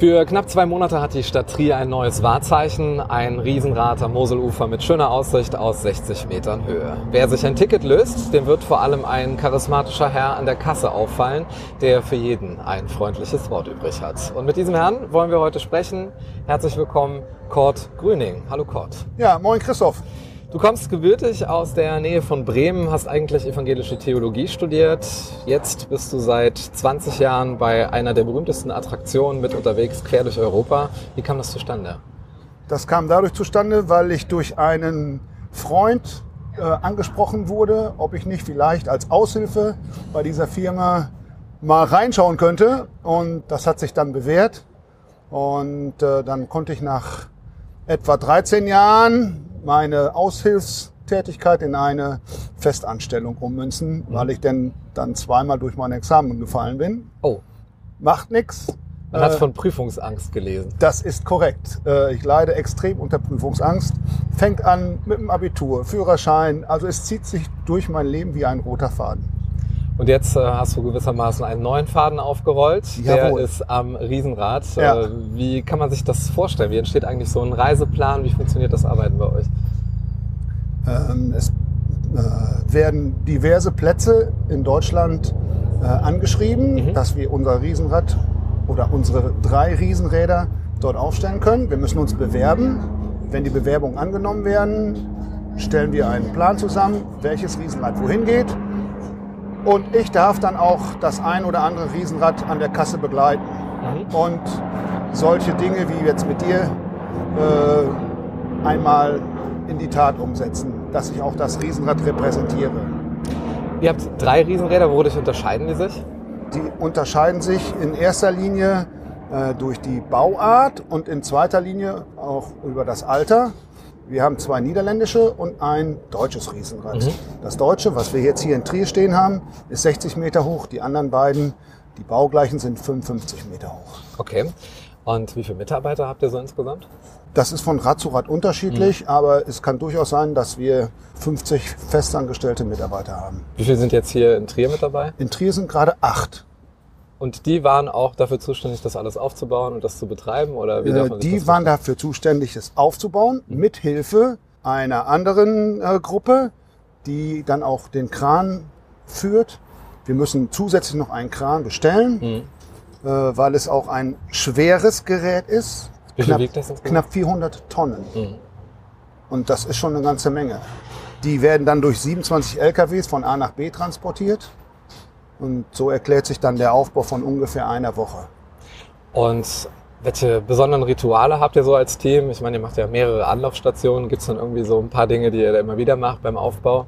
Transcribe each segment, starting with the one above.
Für knapp zwei Monate hat die Stadt Trier ein neues Wahrzeichen, ein Riesenrad am Moselufer mit schöner Aussicht aus 60 Metern Höhe. Wer sich ein Ticket löst, dem wird vor allem ein charismatischer Herr an der Kasse auffallen, der für jeden ein freundliches Wort übrig hat. Und mit diesem Herrn wollen wir heute sprechen. Herzlich willkommen, Kurt Grüning. Hallo Kurt. Ja, moin Christoph. Du kommst gebürtig aus der Nähe von Bremen, hast eigentlich evangelische Theologie studiert. Jetzt bist du seit 20 Jahren bei einer der berühmtesten Attraktionen mit unterwegs, quer durch Europa. Wie kam das zustande? Das kam dadurch zustande, weil ich durch einen Freund äh, angesprochen wurde, ob ich nicht vielleicht als Aushilfe bei dieser Firma mal reinschauen könnte. Und das hat sich dann bewährt. Und äh, dann konnte ich nach etwa 13 Jahren meine Aushilfstätigkeit in eine Festanstellung ummünzen, weil ich denn dann zweimal durch mein Examen gefallen bin. Oh, Macht nix. man hat Äh, von Prüfungsangst gelesen. Das ist korrekt. Äh, Ich leide extrem unter Prüfungsangst. Fängt an mit dem Abitur, Führerschein. Also es zieht sich durch mein Leben wie ein roter Faden. Und jetzt äh, hast du gewissermaßen einen neuen Faden aufgerollt. Der Jawohl. ist am Riesenrad. Ja. Äh, wie kann man sich das vorstellen? Wie entsteht eigentlich so ein Reiseplan? Wie funktioniert das Arbeiten bei euch? Ähm, Es äh, werden diverse Plätze in Deutschland äh, angeschrieben, Mhm. dass wir unser Riesenrad oder unsere drei Riesenräder dort aufstellen können. Wir müssen uns bewerben. Wenn die Bewerbungen angenommen werden, stellen wir einen Plan zusammen, welches Riesenrad wohin geht. Und ich darf dann auch das ein oder andere Riesenrad an der Kasse begleiten. Und solche Dinge wie jetzt mit dir äh, einmal in die Tat umsetzen, dass ich auch das Riesenrad repräsentiere. Ihr habt drei Riesenräder. Wodurch unterscheiden die sich? Die unterscheiden sich in erster Linie äh, durch die Bauart und in zweiter Linie auch über das Alter. Wir haben zwei niederländische und ein deutsches Riesenrad. Das deutsche, was wir jetzt hier in Trier stehen haben, ist 60 Meter hoch. Die anderen beiden, die baugleichen, sind 55 Meter hoch. Okay. Und wie viele Mitarbeiter habt ihr so insgesamt? Das ist von Rad zu Rad unterschiedlich, aber es kann durchaus sein, dass wir 50 festangestellte Mitarbeiter haben. Wie viele sind jetzt hier in Trier mit dabei? In Trier sind gerade acht. Und die waren auch dafür zuständig, das alles aufzubauen und das zu betreiben? Oder wie Äh, die waren dafür zuständig, es aufzubauen, mit Hilfe einer anderen äh, Gruppe, die dann auch den Kran führt. Wir müssen zusätzlich noch einen Kran bestellen, Mhm. äh, weil es auch ein schweres Gerät ist. Wie Knapp, wiegt das knapp 400 Tonnen. Mhm. Und das ist schon eine ganze Menge. Die werden dann durch 27 LKWs von A nach B transportiert. Und so erklärt sich dann der Aufbau von ungefähr einer Woche. Und welche besonderen Rituale habt ihr so als Team? Ich meine, ihr macht ja mehrere Anlaufstationen. Gibt es dann irgendwie so ein paar Dinge, die ihr da immer wieder macht beim Aufbau?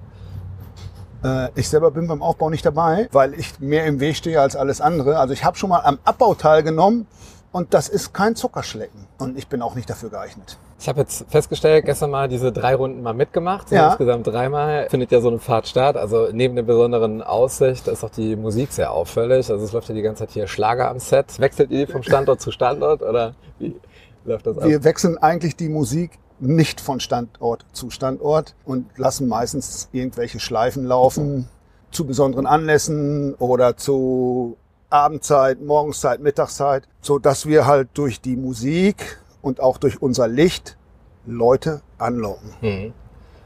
Äh, Ich selber bin beim Aufbau nicht dabei, weil ich mehr im Weg stehe als alles andere. Also ich habe schon mal am Abbau teilgenommen und das ist kein Zuckerschlecken. Und ich bin auch nicht dafür geeignet. Ich habe jetzt festgestellt, gestern mal diese drei Runden mal mitgemacht. Ja. Insgesamt dreimal findet ja so eine Fahrt statt. Also neben der besonderen Aussicht ist auch die Musik sehr auffällig. Also es läuft ja die ganze Zeit hier Schlager am Set. Wechselt ihr vom Standort zu Standort oder wie läuft das ab? Wir wechseln eigentlich die Musik nicht von Standort zu Standort und lassen meistens irgendwelche Schleifen laufen zu besonderen Anlässen oder zu Abendzeit, Morgenszeit, Mittagszeit, so dass wir halt durch die Musik und auch durch unser Licht Leute anlocken. Mhm.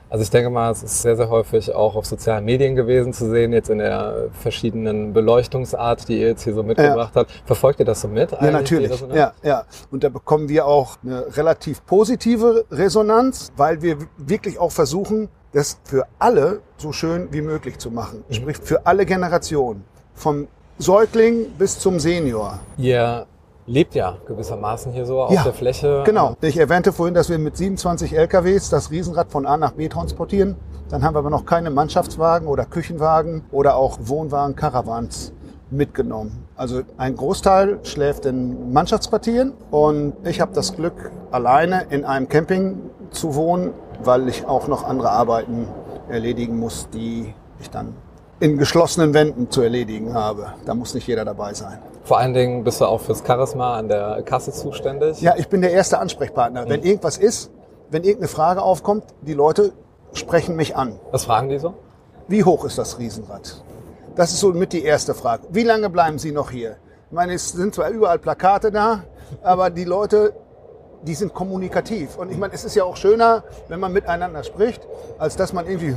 Also ich denke mal, es ist sehr, sehr häufig auch auf sozialen Medien gewesen zu sehen, jetzt in der verschiedenen Beleuchtungsart, die ihr jetzt hier so mitgebracht habt. Verfolgt ihr das so mit? Ja, natürlich. so- Ja, ja. Und da bekommen wir auch eine relativ positive Resonanz, weil wir wirklich auch versuchen, das für alle so schön wie möglich zu machen. Sprich, für alle Generationen. Vom Säugling bis zum Senior. Ihr lebt ja gewissermaßen hier so auf Ja, der Fläche. Genau. Ich erwähnte vorhin, dass wir mit 27 LKWs das Riesenrad von A nach B transportieren. Dann haben wir aber noch keine Mannschaftswagen oder Küchenwagen oder auch Wohnwagen, Caravans mitgenommen. Also ein Großteil schläft in Mannschaftsquartieren und ich habe das Glück, alleine in einem Camping zu wohnen, weil ich auch noch andere Arbeiten erledigen muss, die ich dann in geschlossenen Wänden zu erledigen habe. Da muss nicht jeder dabei sein. Vor allen Dingen bist du auch fürs Charisma an der Kasse zuständig. Ja, ich bin der erste Ansprechpartner. Wenn irgendwas ist, wenn irgendeine Frage aufkommt, die Leute sprechen mich an. Was fragen die so? Wie hoch ist das Riesenrad? Das ist so mit die erste Frage. Wie lange bleiben Sie noch hier? Ich meine, es sind zwar überall Plakate da, aber die Leute, die sind kommunikativ. Und ich meine, es ist ja auch schöner, wenn man miteinander spricht, als dass man irgendwie,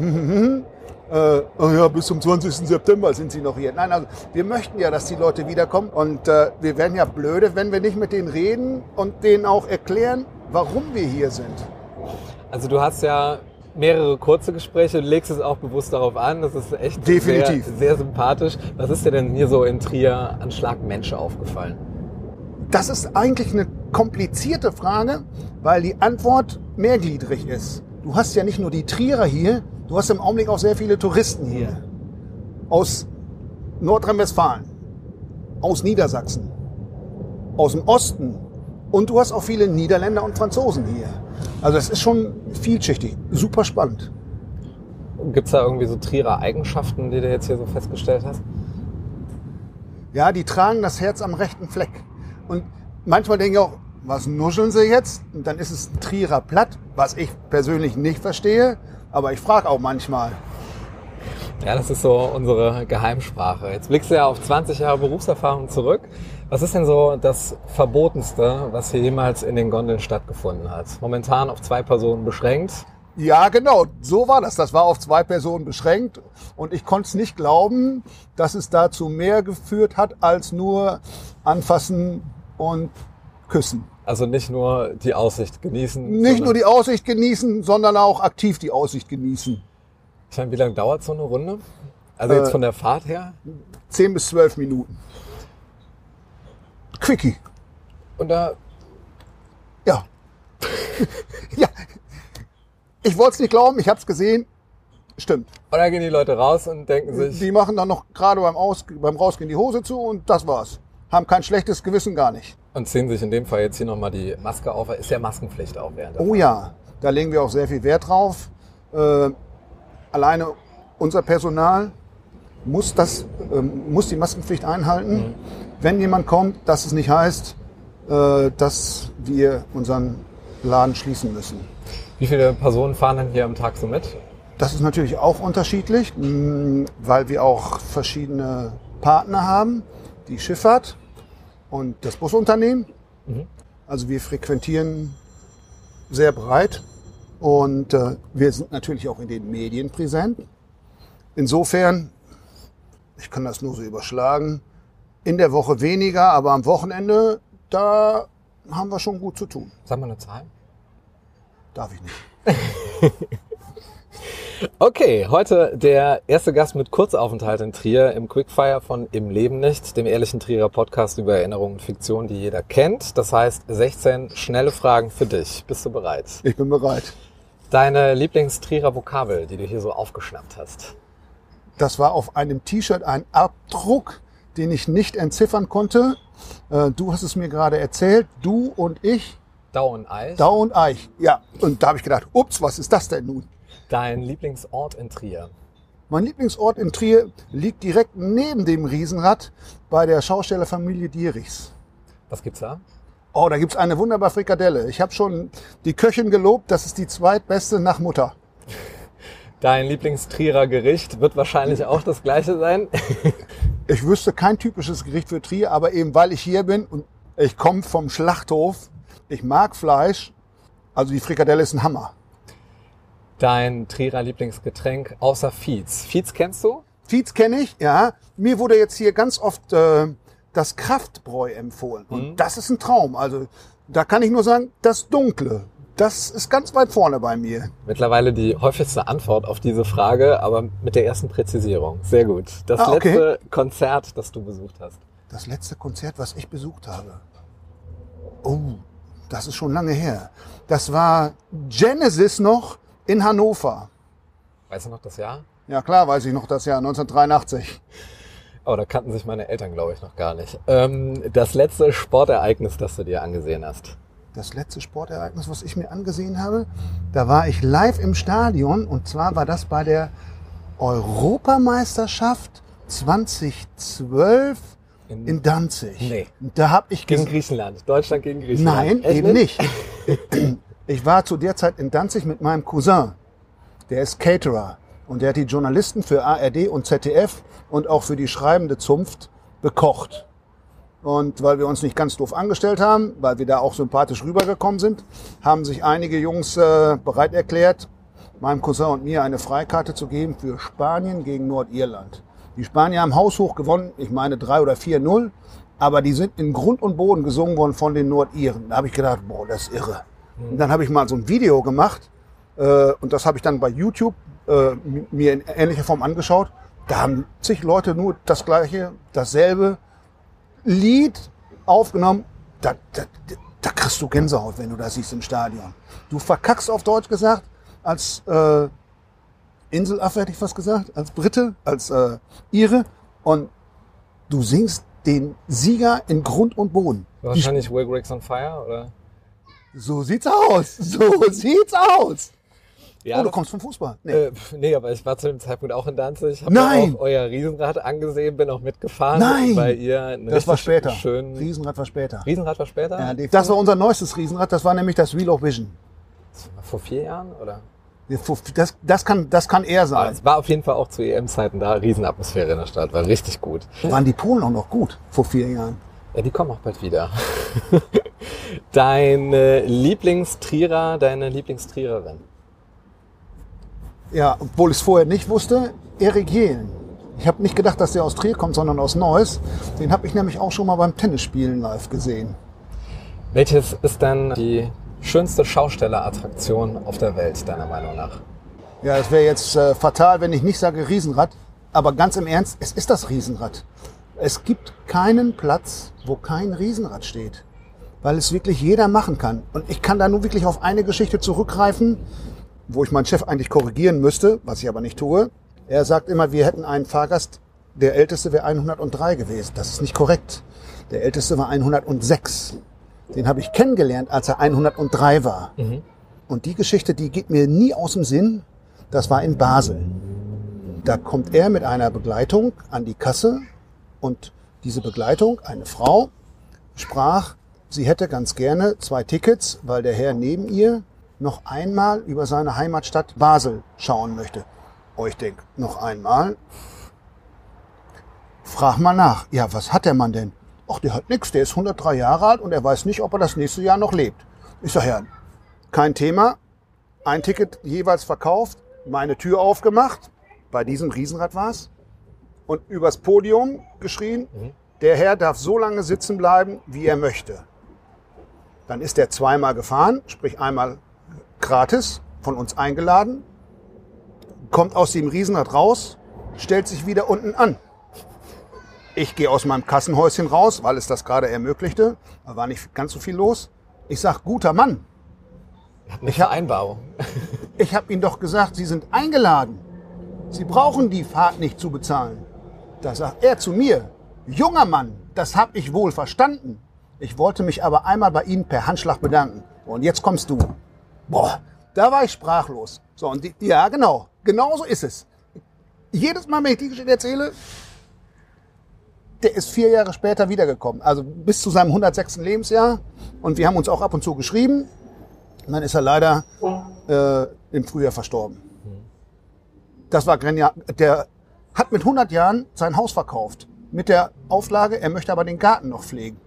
äh, oh ja, bis zum 20. September sind Sie noch hier. Nein, also wir möchten ja, dass die Leute wiederkommen. Und äh, wir werden ja blöde, wenn wir nicht mit denen reden und denen auch erklären, warum wir hier sind. Also du hast ja mehrere kurze Gespräche, du legst es auch bewusst darauf an, das ist echt Definitiv. Sehr, sehr sympathisch. Was ist dir denn hier so in Trier an Schlag Mensch aufgefallen? Das ist eigentlich eine komplizierte Frage, weil die Antwort mehrgliedrig ist. Du hast ja nicht nur die Trierer hier, du hast im Augenblick auch sehr viele Touristen hier. Aus Nordrhein-Westfalen, aus Niedersachsen, aus dem Osten und du hast auch viele Niederländer und Franzosen hier. Also es ist schon vielschichtig, super spannend. Gibt es da irgendwie so Trierer Eigenschaften, die du jetzt hier so festgestellt hast? Ja, die tragen das Herz am rechten Fleck. Und manchmal denke ich auch, was nuscheln sie jetzt? Und dann ist es ein Trierer Platt, was ich persönlich nicht verstehe. Aber ich frage auch manchmal. Ja, das ist so unsere Geheimsprache. Jetzt blickst du ja auf 20 Jahre Berufserfahrung zurück. Was ist denn so das Verbotenste, was hier jemals in den Gondeln stattgefunden hat? Momentan auf zwei Personen beschränkt. Ja, genau, so war das. Das war auf zwei Personen beschränkt. Und ich konnte es nicht glauben, dass es dazu mehr geführt hat, als nur anfassen und küssen. Also nicht nur die Aussicht genießen. Nicht nur die Aussicht genießen, sondern auch aktiv die Aussicht genießen. Ich meine, wie lange dauert so eine Runde? Also jetzt Äh, von der Fahrt her? Zehn bis zwölf Minuten. Quickie. Und da, Ja. ja. Ich wollte es nicht glauben, ich habe es gesehen. Stimmt. und da gehen die Leute raus und denken sich, Die machen dann noch gerade beim, Aus, beim Rausgehen die Hose zu und das war's. Haben kein schlechtes Gewissen gar nicht. und ziehen sich in dem Fall jetzt hier nochmal die Maske auf. Ist ja Maskenpflicht auch während der Oh ja, da legen wir auch sehr viel Wert drauf. Äh, alleine unser Personal muss, das, ähm, muss die Maskenpflicht einhalten. Wenn jemand kommt, dass es nicht heißt, äh, dass wir unseren Laden schließen müssen. Wie viele Personen fahren denn hier am Tag so mit? Das ist natürlich auch unterschiedlich, mh, weil wir auch verschiedene Partner haben. Die Schifffahrt und das Busunternehmen. Also wir frequentieren sehr breit und äh, wir sind natürlich auch in den Medien präsent. Insofern, ich kann das nur so überschlagen, in der Woche weniger, aber am Wochenende, da haben wir schon gut zu tun. Sag mal eine Zahl. Darf ich nicht. Okay, heute der erste Gast mit Kurzaufenthalt in Trier im Quickfire von Im Leben nicht, dem ehrlichen Trierer Podcast über Erinnerungen und Fiktion, die jeder kennt. Das heißt 16 schnelle Fragen für dich. Bist du bereit? Ich bin bereit. Deine Lieblingstrierer Vokabel, die du hier so aufgeschnappt hast. Das war auf einem T-Shirt ein Abdruck, den ich nicht entziffern konnte. Äh, Du hast es mir gerade erzählt. Du und ich, Dau und Eich. Dau und Eich. Ja, und da habe ich gedacht, ups, was ist das denn nun? Dein Lieblingsort in Trier. Mein Lieblingsort in Trier liegt direkt neben dem Riesenrad bei der Schaustellerfamilie Dierichs. Was gibt's da? Oh, da gibt's eine wunderbare Frikadelle. Ich habe schon die Köchin gelobt, das ist die zweitbeste nach Mutter. Dein Lieblingstrierer Gericht wird wahrscheinlich auch das gleiche sein. Ich wüsste kein typisches Gericht für Trier, aber eben weil ich hier bin und ich komme vom Schlachthof, ich mag Fleisch, also die Frikadelle ist ein Hammer. Dein Trierer Lieblingsgetränk außer Fietz. Fietz kennst du? Fietz kenne ich, ja. Mir wurde jetzt hier ganz oft äh, das Kraftbräu empfohlen. Und das ist ein Traum. Also da kann ich nur sagen, das Dunkle, das ist ganz weit vorne bei mir. Mittlerweile die häufigste Antwort auf diese Frage, aber mit der ersten Präzisierung. Sehr gut. Das Ah, okay. letzte Konzert, das du besucht hast. Das letzte Konzert, was ich besucht habe. Oh, das ist schon lange her. Das war Genesis noch in Hannover. Weißt du noch das Jahr? Ja klar, weiß ich noch das Jahr 1983. Oh, da kannten sich meine Eltern, glaube ich, noch gar nicht. Ähm, das letzte Sportereignis, das du dir angesehen hast. Das letzte Sportereignis, was ich mir angesehen habe, da war ich live im Stadion und zwar war das bei der Europameisterschaft 2012 In- in Danzig. Nee. Da habe ich Gegen Griechenland. Deutschland gegen Griechenland. Nein, Echt eben nicht. Ich war zu der Zeit in Danzig mit meinem Cousin. Der ist Caterer. Und der hat die Journalisten für ARD und ZDF und auch für die schreibende Zunft bekocht. Und weil wir uns nicht ganz doof angestellt haben, weil wir da auch sympathisch rübergekommen sind, haben sich einige Jungs äh, bereit erklärt, meinem Cousin und mir eine Freikarte zu geben für Spanien gegen Nordirland. Die Spanier haben haushoch gewonnen, ich meine 3 oder 4-0, aber die sind in Grund und Boden gesungen worden von den Nordiren. Da habe ich gedacht, boah, das ist irre. Und dann habe ich mal so ein Video gemacht äh, und das habe ich dann bei YouTube äh, mir in ähnlicher Form angeschaut. Da haben zig Leute nur das gleiche, dasselbe Lied aufgenommen. Da, da, da kriegst du Gänsehaut, wenn du das siehst im Stadion. Du verkackst auf Deutsch gesagt als äh, Inselaffe, hätte ich fast gesagt, als Brite, als äh, Ire und du singst den Sieger in Grund und Boden. Wahrscheinlich Will Griggs on Fire, oder? So sieht's aus. So sieht's aus. Ja, oh, du kommst vom Fußball. Nee. Äh, nee, aber ich war zu dem Zeitpunkt auch in Danzig. Hab Nein! auch euer Riesenrad angesehen, bin auch mitgefahren. Nein! Weil ihr das war später. Schön Riesenrad war später. Riesenrad war später? Ja, das war unser neuestes Riesenrad. Das war nämlich das Wheel of Vision. Vor vier Jahren, oder? Das, das, kann, das kann er Aber sein. es war auf jeden Fall auch zu EM-Zeiten da Riesenatmosphäre in der Stadt, war richtig gut. Waren die Polen auch noch gut vor vier Jahren? Ja, die kommen auch bald wieder. Deine Lieblingstrierer, deine Lieblingstriererin. Ja, obwohl ich es vorher nicht wusste, Erik Jehlen. Ich habe nicht gedacht, dass der aus Trier kommt, sondern aus Neuss. Den habe ich nämlich auch schon mal beim Tennisspielen live gesehen. Welches ist denn die schönste Schaustellerattraktion auf der Welt, deiner Meinung nach? Ja, es wäre jetzt äh, fatal, wenn ich nicht sage Riesenrad. Aber ganz im Ernst, es ist das Riesenrad. Es gibt keinen Platz, wo kein Riesenrad steht. Weil es wirklich jeder machen kann. Und ich kann da nur wirklich auf eine Geschichte zurückgreifen, wo ich meinen Chef eigentlich korrigieren müsste, was ich aber nicht tue. Er sagt immer, wir hätten einen Fahrgast, der älteste wäre 103 gewesen. Das ist nicht korrekt. Der älteste war 106. Den habe ich kennengelernt, als er 103 war. Und die Geschichte, die geht mir nie aus dem Sinn. Das war in Basel. Da kommt er mit einer Begleitung an die Kasse und diese Begleitung, eine Frau, sprach, sie hätte ganz gerne zwei Tickets, weil der Herr neben ihr noch einmal über seine Heimatstadt Basel schauen möchte. Oh, ich denk, noch einmal. Frag mal nach. Ja, was hat der Mann denn? Ach, der hat nix. Der ist 103 Jahre alt und er weiß nicht, ob er das nächste Jahr noch lebt. Ich sag, ja, kein Thema. Ein Ticket jeweils verkauft, meine Tür aufgemacht. Bei diesem Riesenrad war's. Und übers Podium geschrien, der Herr darf so lange sitzen bleiben, wie er möchte. Dann ist er zweimal gefahren, sprich einmal gratis, von uns eingeladen, kommt aus dem Riesenrad raus, stellt sich wieder unten an. Ich gehe aus meinem Kassenhäuschen raus, weil es das gerade ermöglichte. Da war nicht ganz so viel los. Ich sag, guter Mann, Eine Vereinbarung. ich habe Ihnen doch gesagt, Sie sind eingeladen. Sie brauchen die Fahrt nicht zu bezahlen. Da sagt er zu mir, junger Mann, das habe ich wohl verstanden. Ich wollte mich aber einmal bei Ihnen per Handschlag bedanken. Und jetzt kommst du. Boah, da war ich sprachlos. So, und die, ja, genau. Genau so ist es. Jedes Mal, wenn ich die Geschichte erzähle, der ist vier Jahre später wiedergekommen. Also bis zu seinem 106. Lebensjahr. Und wir haben uns auch ab und zu geschrieben. Und dann ist er leider äh, im Frühjahr verstorben. Das war genial. Der hat mit 100 Jahren sein Haus verkauft. Mit der Auflage, er möchte aber den Garten noch pflegen.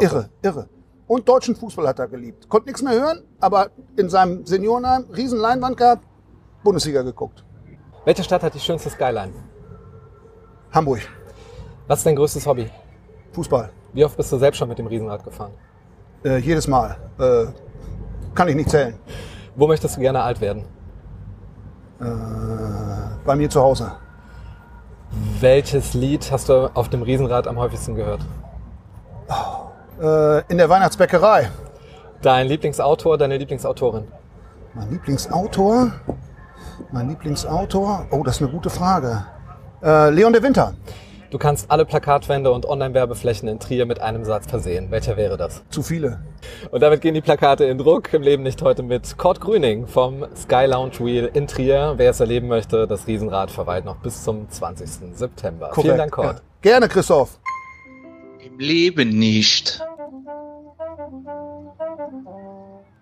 Irre, irre. Und deutschen Fußball hat er geliebt. Konnte nichts mehr hören, aber in seinem Seniorenheim, riesen Leinwand gehabt, Bundesliga geguckt. Welche Stadt hat die schönste Skyline? Hamburg, Was ist dein größtes Hobby? Fußball. Wie oft bist du selbst schon mit dem Riesenrad gefahren? Äh, jedes Mal. Äh, kann ich nicht zählen. Wo möchtest du gerne alt werden? Bei mir zu Hause. Welches Lied hast du auf dem Riesenrad am häufigsten gehört? Äh, in der Weihnachtsbäckerei. Dein Lieblingsautor, deine Lieblingsautorin? Mein Lieblingsautor? Mein Lieblingsautor? Oh, das ist eine gute Frage. Äh, Leon de Winter. Du kannst alle Plakatwände und Online-Werbeflächen in Trier mit einem Satz versehen. Welcher wäre das? Zu viele. Und damit gehen die Plakate in Druck. Im Leben nicht heute mit Kurt Grüning vom Sky Lounge Wheel in Trier. Wer es erleben möchte, das Riesenrad verweilt noch bis zum 20. September. Korrekt. Vielen Dank, Kurt. Ja. Gerne, Christoph. Im Leben nicht.